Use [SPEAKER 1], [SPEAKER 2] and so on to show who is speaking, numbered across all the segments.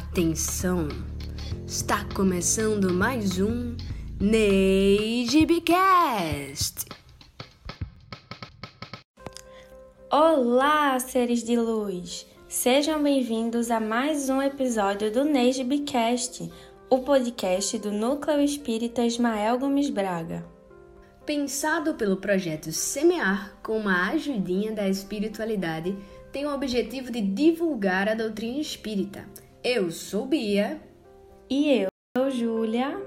[SPEAKER 1] Atenção! Está começando mais um NeiGBcast!
[SPEAKER 2] Olá, seres de luz! Sejam bem-vindos a mais um episódio do NeiGBcast, o podcast do Núcleo Espírita Ismael Gomes Braga.
[SPEAKER 1] Pensado pelo projeto Semear com uma ajudinha da espiritualidade, tem o objetivo de divulgar a doutrina espírita. Eu sou Bia.
[SPEAKER 2] E eu sou Júlia.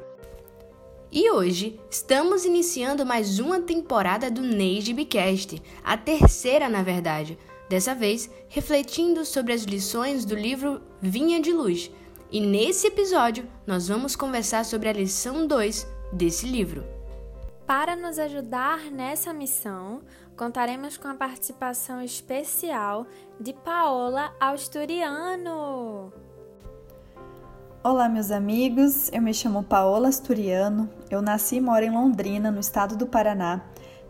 [SPEAKER 1] E hoje estamos iniciando mais uma temporada do NeiGBcast, a terceira na verdade. Dessa vez, refletindo sobre as lições do livro Vinha de Luz. E nesse episódio, nós vamos conversar sobre a lição 2 desse livro.
[SPEAKER 2] Para nos ajudar nessa missão, contaremos com a participação especial de Paola Asturiano.
[SPEAKER 3] Olá, meus amigos. Eu me chamo Paola Asturiano. Eu nasci e moro em Londrina, no estado do Paraná.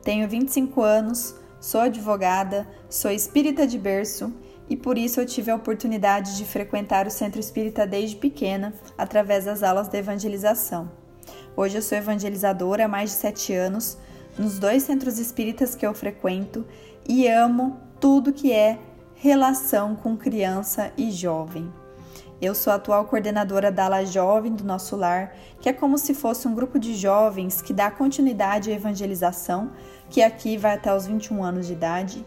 [SPEAKER 3] Tenho 25 anos, sou advogada, sou espírita de berço e por isso eu tive a oportunidade de frequentar o centro espírita desde pequena, através das aulas de evangelização. Hoje eu sou evangelizadora há mais de sete anos, nos dois centros espíritas que eu frequento e amo tudo que é relação com criança e jovem. Eu sou a atual coordenadora da ala jovem do nosso lar, que é como se fosse um grupo de jovens que dá continuidade à evangelização, que aqui vai até os 21 anos de idade,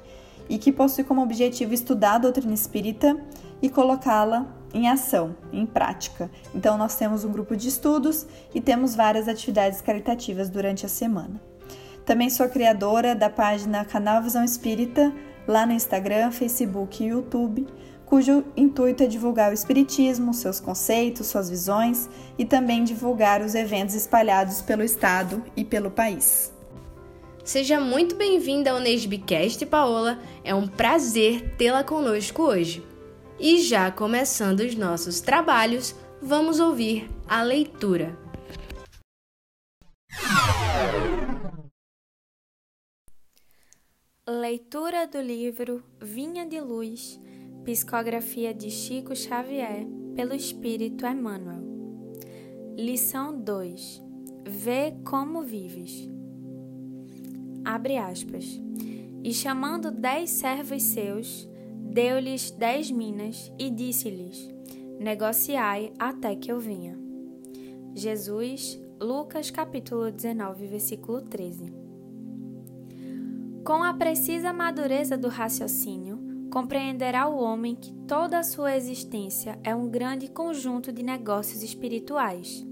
[SPEAKER 3] e que possui como objetivo estudar a doutrina espírita e colocá-la em ação, em prática. Então, nós temos um grupo de estudos e temos várias atividades caritativas durante a semana. Também sou criadora da página Canal Visão Espírita, lá no Instagram, Facebook e YouTube, cujo intuito é divulgar o Espiritismo, seus conceitos, suas visões e também divulgar os eventos espalhados pelo Estado e pelo país.
[SPEAKER 1] Seja muito bem-vinda ao Nesbicast, Paola. É um prazer tê-la conosco hoje. E já começando os nossos trabalhos, vamos ouvir a leitura.
[SPEAKER 2] Leitura do livro Vinha de Luz, psicografia de Chico Xavier, pelo Espírito Emmanuel. Lição 2: Vê como vives. Abre aspas. E chamando dez servos seus, deu-lhes dez minas e disse-lhes: Negociai até que eu venha. Jesus, Lucas capítulo 19, versículo 13. Com a precisa madureza do raciocínio, compreenderá o homem que toda a sua existência é um grande conjunto de negócios espirituais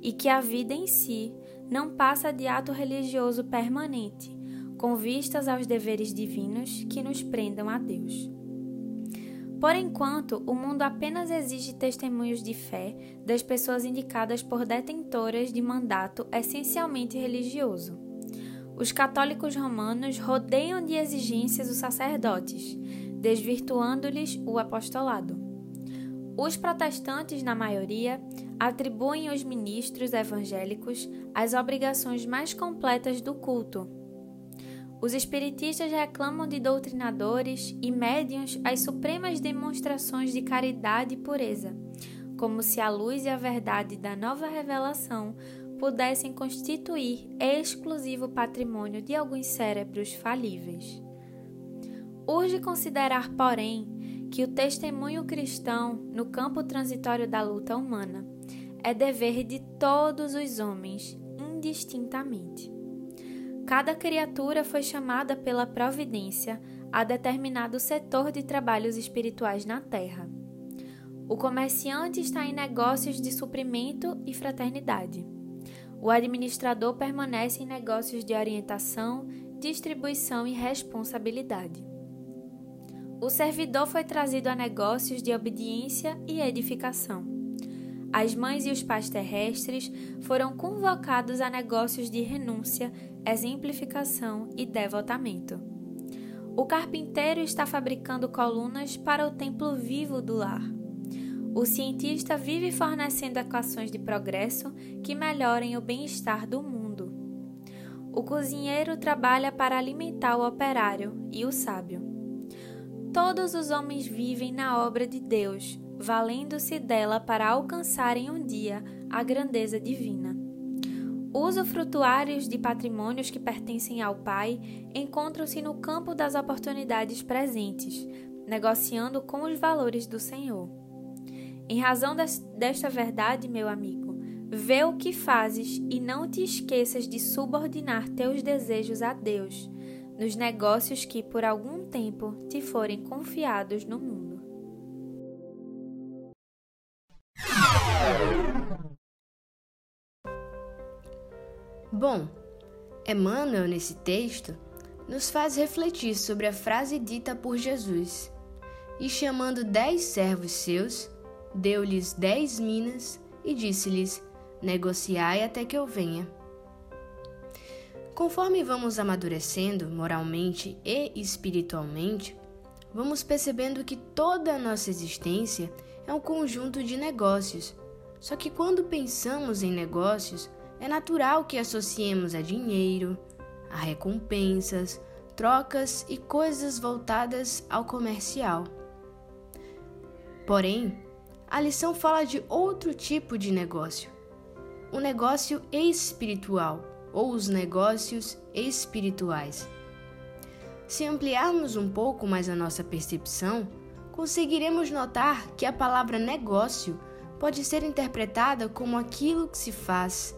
[SPEAKER 2] e que a vida em si não passa de ato religioso permanente, com vistas aos deveres divinos que nos prendam a Deus. Por enquanto, o mundo apenas exige testemunhos de fé das pessoas indicadas por detentoras de mandato essencialmente religioso. Os católicos romanos rodeiam de exigências os sacerdotes, desvirtuando-lhes o apostolado. Os protestantes, na maioria, atribuem aos ministros evangélicos as obrigações mais completas do culto os espiritistas reclamam de doutrinadores e médiuns as supremas demonstrações de caridade e pureza, como se a luz e a verdade da nova revelação pudessem constituir exclusivo patrimônio de alguns cérebros falíveis. Urge considerar, porém, que o testemunho cristão no campo transitório da luta humana é dever de todos os homens, indistintamente. Cada criatura foi chamada pela providência a determinado setor de trabalhos espirituais na terra. O comerciante está em negócios de suprimento e fraternidade. O administrador permanece em negócios de orientação, distribuição e responsabilidade. O servidor foi trazido a negócios de obediência e edificação. As mães e os pais terrestres foram convocados a negócios de renúncia, exemplificação e devotamento. O carpinteiro está fabricando colunas para o templo vivo do lar. O cientista vive fornecendo equações de progresso que melhorem o bem-estar do mundo. O cozinheiro trabalha para alimentar o operário e o sábio. Todos os homens vivem na obra de Deus, valendo-se dela para alcançarem um dia a grandeza divina. Usufrutuários de patrimônios que pertencem ao Pai encontram-se no campo das oportunidades presentes, negociando com os valores do Senhor. Em razão desta verdade, meu amigo, vê o que fazes e não te esqueças de subordinar teus desejos a Deus nos negócios que por algum tempo te forem confiados no mundo.
[SPEAKER 1] Bom, Emmanuel, nesse texto, nos faz refletir sobre a frase dita por Jesus: E chamando dez servos seus, deu-lhes dez minas e disse-lhes: Negociai até que eu venha. Conforme vamos amadurecendo moralmente e espiritualmente, vamos percebendo que toda a nossa existência é um conjunto de negócios. Só que quando pensamos em negócios, é natural que associemos a dinheiro, a recompensas, trocas e coisas voltadas ao comercial. Porém, a lição fala de outro tipo de negócio, o negócio espiritual ou os negócios espirituais. Se ampliarmos um pouco mais a nossa percepção, conseguiremos notar que a palavra negócio pode ser interpretada como aquilo que se faz,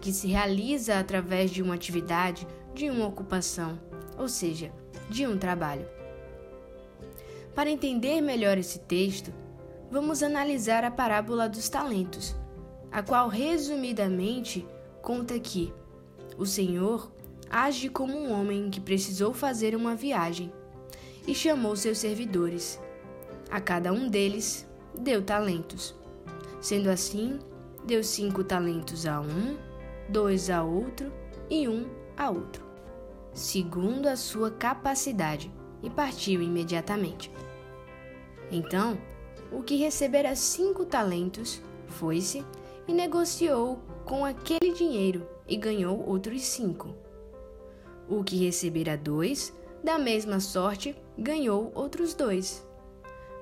[SPEAKER 1] que se realiza através de uma atividade, de uma ocupação, ou seja, de um trabalho. Para entender melhor esse texto, vamos analisar a parábola dos talentos, a qual resumidamente conta que o Senhor age como um homem que precisou fazer uma viagem e chamou seus servidores. A cada um deles deu talentos. Sendo assim, deu cinco talentos a um, dois a outro e um a outro, segundo a sua capacidade, e partiu imediatamente. Então, o que recebera cinco talentos foi-se e negociou com aquele dinheiro e ganhou outros cinco. O que recebera dois, da mesma sorte, ganhou outros dois.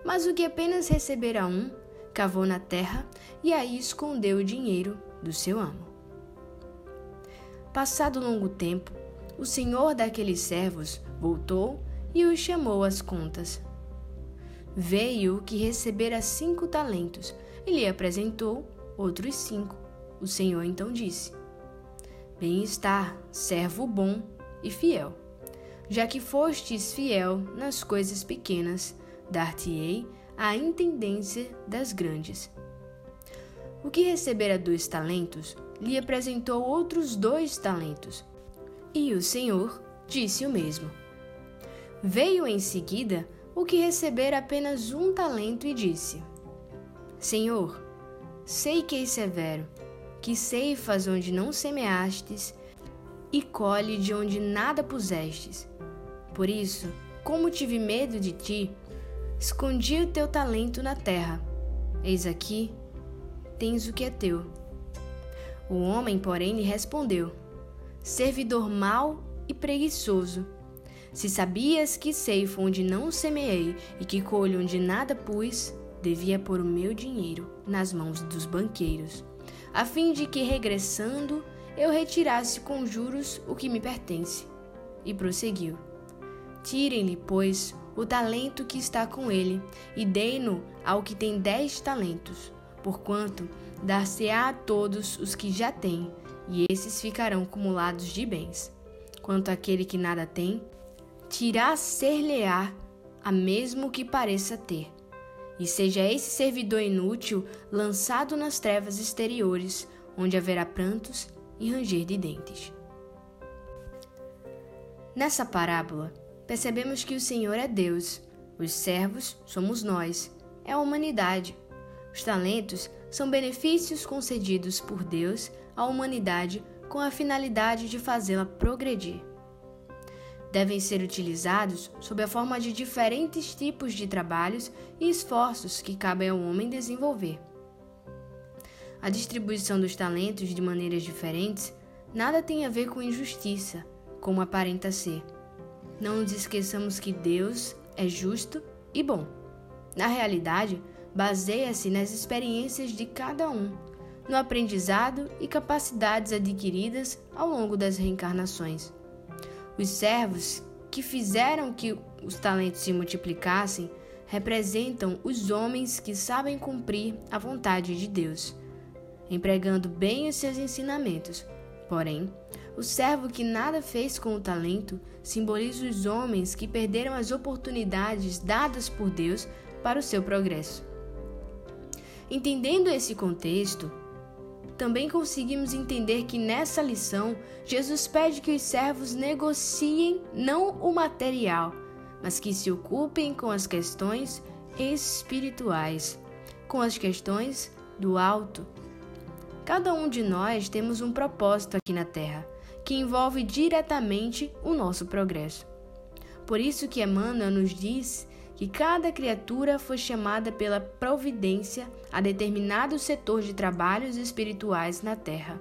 [SPEAKER 1] Mas o que apenas recebera um, cavou na terra e aí escondeu o dinheiro do seu amo. Passado longo tempo, o senhor daqueles servos voltou e os chamou às contas. Veio o que recebera cinco talentos e lhe apresentou outros cinco. O senhor então disse: Bem está, servo bom e fiel. Já que fostes fiel nas coisas pequenas, dar-te-ei a intendência das grandes. O que recebera dois talentos, lhe apresentou outros dois talentos. E o Senhor disse o mesmo. Veio em seguida o que recebera apenas um talento e disse: Senhor, sei que és severo, que ceifas onde não semeastes e colhe de onde nada pusestes. Por isso, como tive medo de ti, escondi o teu talento na terra. Eis aqui, tens o que é teu. O homem, porém, lhe respondeu: Servidor mau e preguiçoso. Se sabias que ceifo onde não semeei e que colho onde nada pus, devia pôr o meu dinheiro nas mãos dos banqueiros, a fim de que, regressando, eu retirasse com juros o que me pertence. E prosseguiu: Tirem-lhe, pois, o talento que está com ele, e deem-no ao que tem dez talentos, porquanto dar-se-á a todos os que já têm, e esses ficarão acumulados de bens. Quanto àquele que nada tem, tirá ser-lhe-á a mesmo que pareça ter. E seja esse servidor inútil lançado nas trevas exteriores, onde haverá prantos e ranger de dentes. Nessa parábola, percebemos que o Senhor é Deus, os servos somos nós, é a humanidade. Os talentos são benefícios concedidos por Deus à humanidade com a finalidade de fazê-la progredir. Devem ser utilizados sob a forma de diferentes tipos de trabalhos e esforços que cabem ao homem desenvolver. A distribuição dos talentos de maneiras diferentes nada tem a ver com injustiça, como aparenta ser. Não nos esqueçamos que Deus é justo e bom. Na realidade, baseia-se nas experiências de cada um, no aprendizado e capacidades adquiridas ao longo das reencarnações. Os servos que fizeram que os talentos se multiplicassem representam os homens que sabem cumprir a vontade de Deus, empregando bem os seus ensinamentos. Porém, o servo que nada fez com o talento simboliza os homens que perderam as oportunidades dadas por Deus para o seu progresso. Entendendo esse contexto, também conseguimos entender que nessa lição Jesus pede que os servos negociem não o material, mas que se ocupem com as questões espirituais, com as questões do alto. Cada um de nós temos um propósito aqui na Terra, que envolve diretamente o nosso progresso. Por isso que Emmanuel nos diz que cada criatura foi chamada pela providência a determinado setor de trabalhos espirituais na Terra.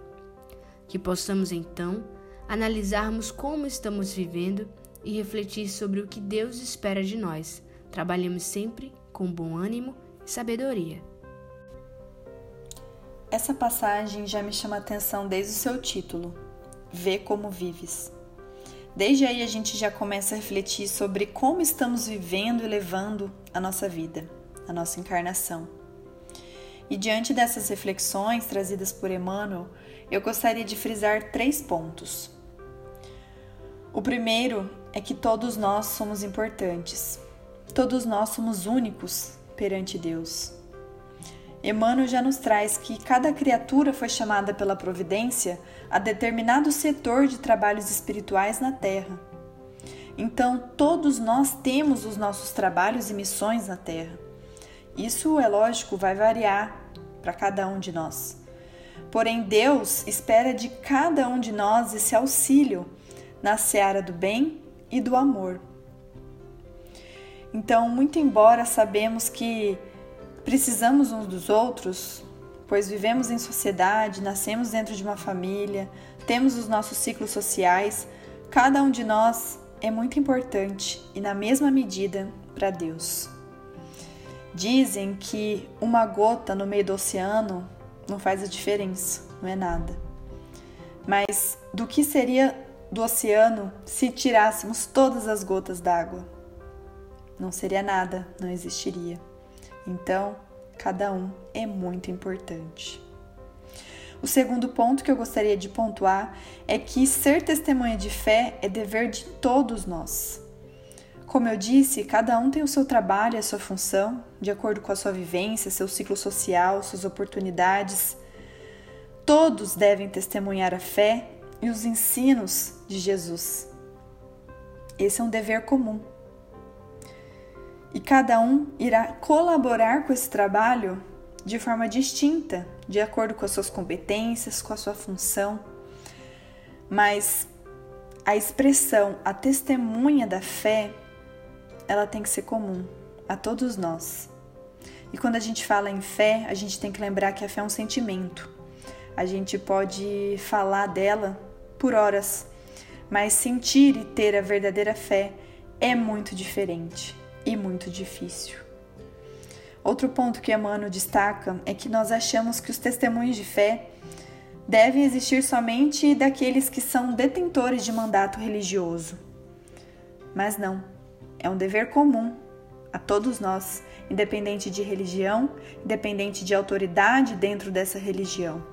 [SPEAKER 1] Que possamos então analisarmos como estamos vivendo e refletir sobre o que Deus espera de nós. Trabalhemos sempre com bom ânimo e sabedoria.
[SPEAKER 3] Essa passagem já me chama atenção desde o seu título: Vê como vives. Desde aí a gente já começa a refletir sobre como estamos vivendo e levando a nossa vida, a nossa encarnação. E diante dessas reflexões trazidas por Emmanuel, eu gostaria de frisar três pontos. O primeiro é que todos nós somos importantes. Todos nós somos únicos perante Deus. Emmanuel já nos traz que cada criatura foi chamada pela providência a determinado setor de trabalhos espirituais na Terra. Então, todos nós temos os nossos trabalhos e missões na Terra. Isso, é lógico, vai variar para cada um de nós. Porém, Deus espera de cada um de nós esse auxílio na seara do bem e do amor. Então, muito embora sabemos que Precisamos uns dos outros, pois vivemos em sociedade, nascemos dentro de uma família, temos os nossos ciclos sociais. Cada um de nós é muito importante e, na mesma medida, para Deus. Dizem que uma gota no meio do oceano não faz a diferença, não é nada. Mas do que seria do oceano se tirássemos todas as gotas d'água? Não seria nada, não existiria. Então, cada um é muito importante. O segundo ponto que eu gostaria de pontuar é que ser testemunha de fé é dever de todos nós. Como eu disse, cada um tem o seu trabalho e a sua função, de acordo com a sua vivência, seu ciclo social, suas oportunidades. Todos devem testemunhar a fé e os ensinos de Jesus. Esse é um dever comum e cada um irá colaborar com esse trabalho de forma distinta, de acordo com as suas competências, com a sua função. Mas a expressão, a testemunha da fé, ela tem que ser comum a todos nós. E quando a gente fala em fé, a gente tem que lembrar que a fé é um sentimento. A gente pode falar dela por horas, mas sentir e ter a verdadeira fé é muito diferente e muito difícil. Outro ponto que Emmanuel destaca é que nós achamos que os testemunhos de fé devem existir somente daqueles que são detentores de mandato religioso. Mas não, é um dever comum a todos nós, independente de religião, independente de autoridade dentro dessa religião.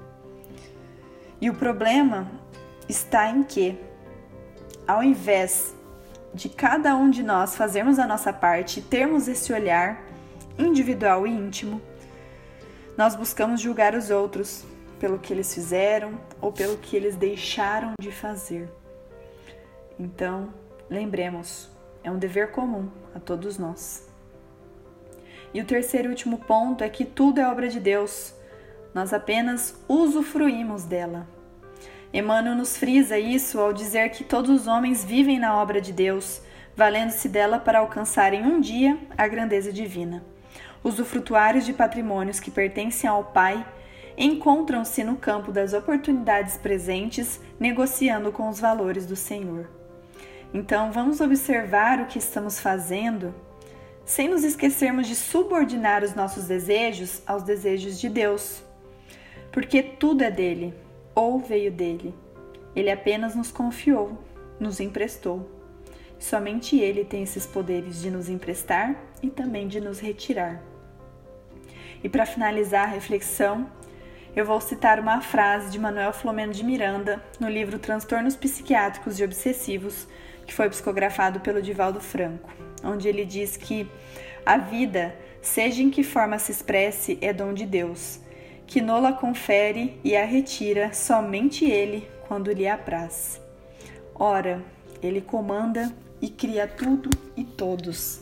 [SPEAKER 3] E o problema está em que, ao invés de cada um de nós fazermos a nossa parte, termos esse olhar individual e íntimo, nós buscamos julgar os outros pelo que eles fizeram ou pelo que eles deixaram de fazer. Então, lembremos, é um dever comum a todos nós. E o terceiro e último ponto é que tudo é obra de Deus, nós apenas usufruímos dela. Emmanuel nos frisa isso ao dizer que todos os homens vivem na obra de Deus, valendo-se dela para alcançarem um dia a grandeza divina. Os usufrutuários de patrimônios que pertencem ao Pai encontram-se no campo das oportunidades presentes, negociando com os valores do Senhor. Então, vamos observar o que estamos fazendo, sem nos esquecermos de subordinar os nossos desejos aos desejos de Deus. Porque tudo é dele, ou veio dele. Ele apenas nos confiou, nos emprestou. Somente ele tem esses poderes de nos emprestar e também de nos retirar. E para finalizar a reflexão, eu vou citar uma frase de Manuel Flomeno de Miranda no livro Transtornos Psiquiátricos e Obsessivos, que foi psicografado pelo Divaldo Franco onde ele diz que a vida, seja em que forma se expresse, é dom de Deus, que nola confere e a retira somente Ele quando lhe apraz. Ora, Ele comanda e cria tudo e todos.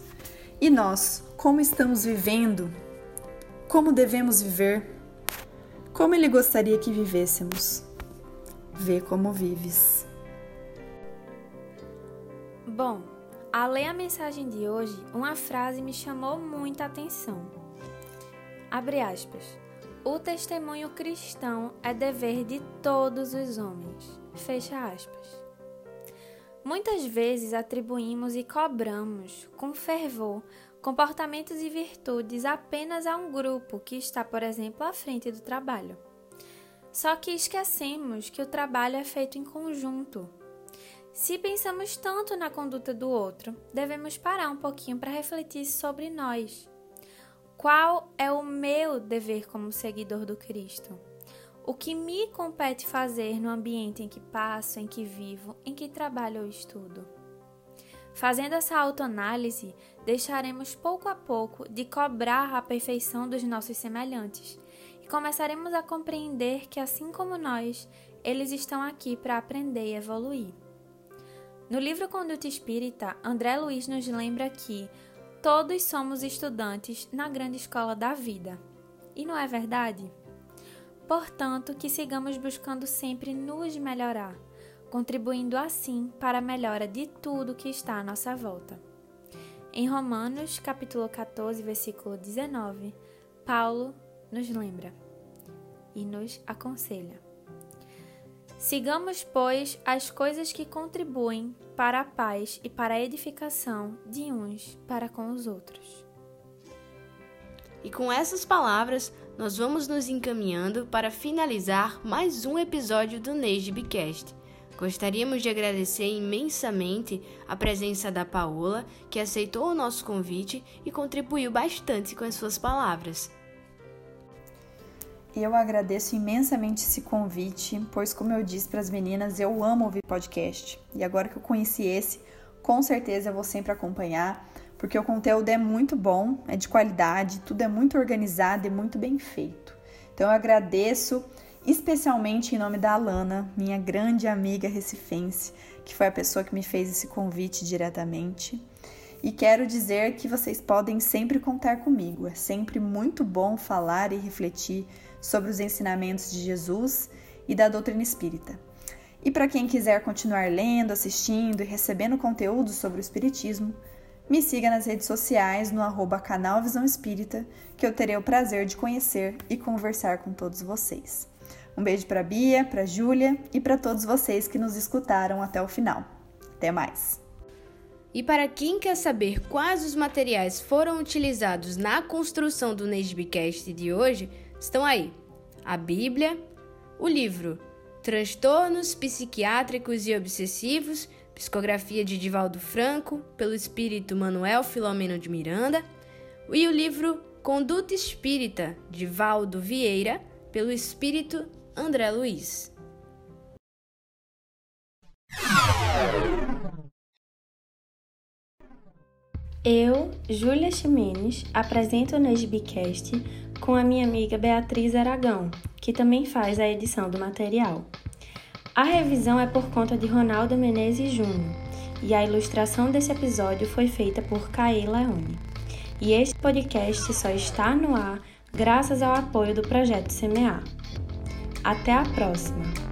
[SPEAKER 3] E nós, como estamos vivendo? Como devemos viver? Como Ele gostaria que vivêssemos? Vê como vives.
[SPEAKER 2] Bom, ao ler a mensagem de hoje, uma frase me chamou muita atenção. Abre aspas. O testemunho cristão é dever de todos os homens. Fecha aspas. Muitas vezes atribuímos e cobramos, com fervor, comportamentos e virtudes apenas a um grupo que está, por exemplo, à frente do trabalho. Só que esquecemos que o trabalho é feito em conjunto se pensamos tanto na conduta do outro, devemos parar um pouquinho para refletir sobre nós. Qual é o meu dever como seguidor do Cristo? O que me compete fazer no ambiente em que passo, em que vivo, em que trabalho ou estudo? Fazendo essa autoanálise, deixaremos pouco a pouco de cobrar a perfeição dos nossos semelhantes e começaremos a compreender que, assim como nós, eles estão aqui para aprender e evoluir. No livro Conduta Espírita, André Luiz nos lembra que todos somos estudantes na grande escola da vida. E não é verdade? Portanto, que sigamos buscando sempre nos melhorar, contribuindo assim para a melhora de tudo que está à nossa volta. Em Romanos, capítulo 14, versículo 19, Paulo nos lembra e nos aconselha. Sigamos, pois, as coisas que contribuem para a paz e para a edificação de uns para com os outros.
[SPEAKER 1] E com essas palavras, nós vamos nos encaminhando para finalizar mais um episódio do Bicast. Gostaríamos de agradecer imensamente a presença da Paola, que aceitou o nosso convite e contribuiu bastante com as suas palavras.
[SPEAKER 3] Eu agradeço imensamente esse convite, pois, como eu disse para as meninas, eu amo ouvir podcast. E agora que eu conheci esse, com certeza eu vou sempre acompanhar, porque o conteúdo é muito bom, é de qualidade, tudo é muito organizado e muito bem feito. Então eu agradeço especialmente em nome da Alana, minha grande amiga recifense, que foi a pessoa que me fez esse convite diretamente. E quero dizer que vocês podem sempre contar comigo. É sempre muito bom falar e refletir sobre os ensinamentos de Jesus e da doutrina espírita. E para quem quiser continuar lendo, assistindo e recebendo conteúdo sobre o Espiritismo, me siga nas redes sociais no arroba canal Visão Espírita, que eu terei o prazer de conhecer e conversar com todos vocês. Um beijo para Bia, para Júlia e para todos vocês que nos escutaram até o final. Até mais!
[SPEAKER 1] E para quem quer saber quais os materiais foram utilizados na construção do Nesbicast de hoje, estão aí a Bíblia, o livro Transtornos Psiquiátricos e Obsessivos, psicografia de Divaldo Franco, pelo espírito Manuel Filomeno de Miranda, e o livro Conduta Espírita, de Valdo Vieira, pelo espírito André Luiz.
[SPEAKER 2] Eu, Júlia Ximenes, apresento o Nesbicast com a minha amiga Beatriz Aragão, que também faz a edição do material. A revisão é por conta de Ronaldo Menezes Júnior e a ilustração desse episódio foi feita por Caê Leone. E este podcast só está no ar graças ao apoio do projeto Semear. Até a próxima!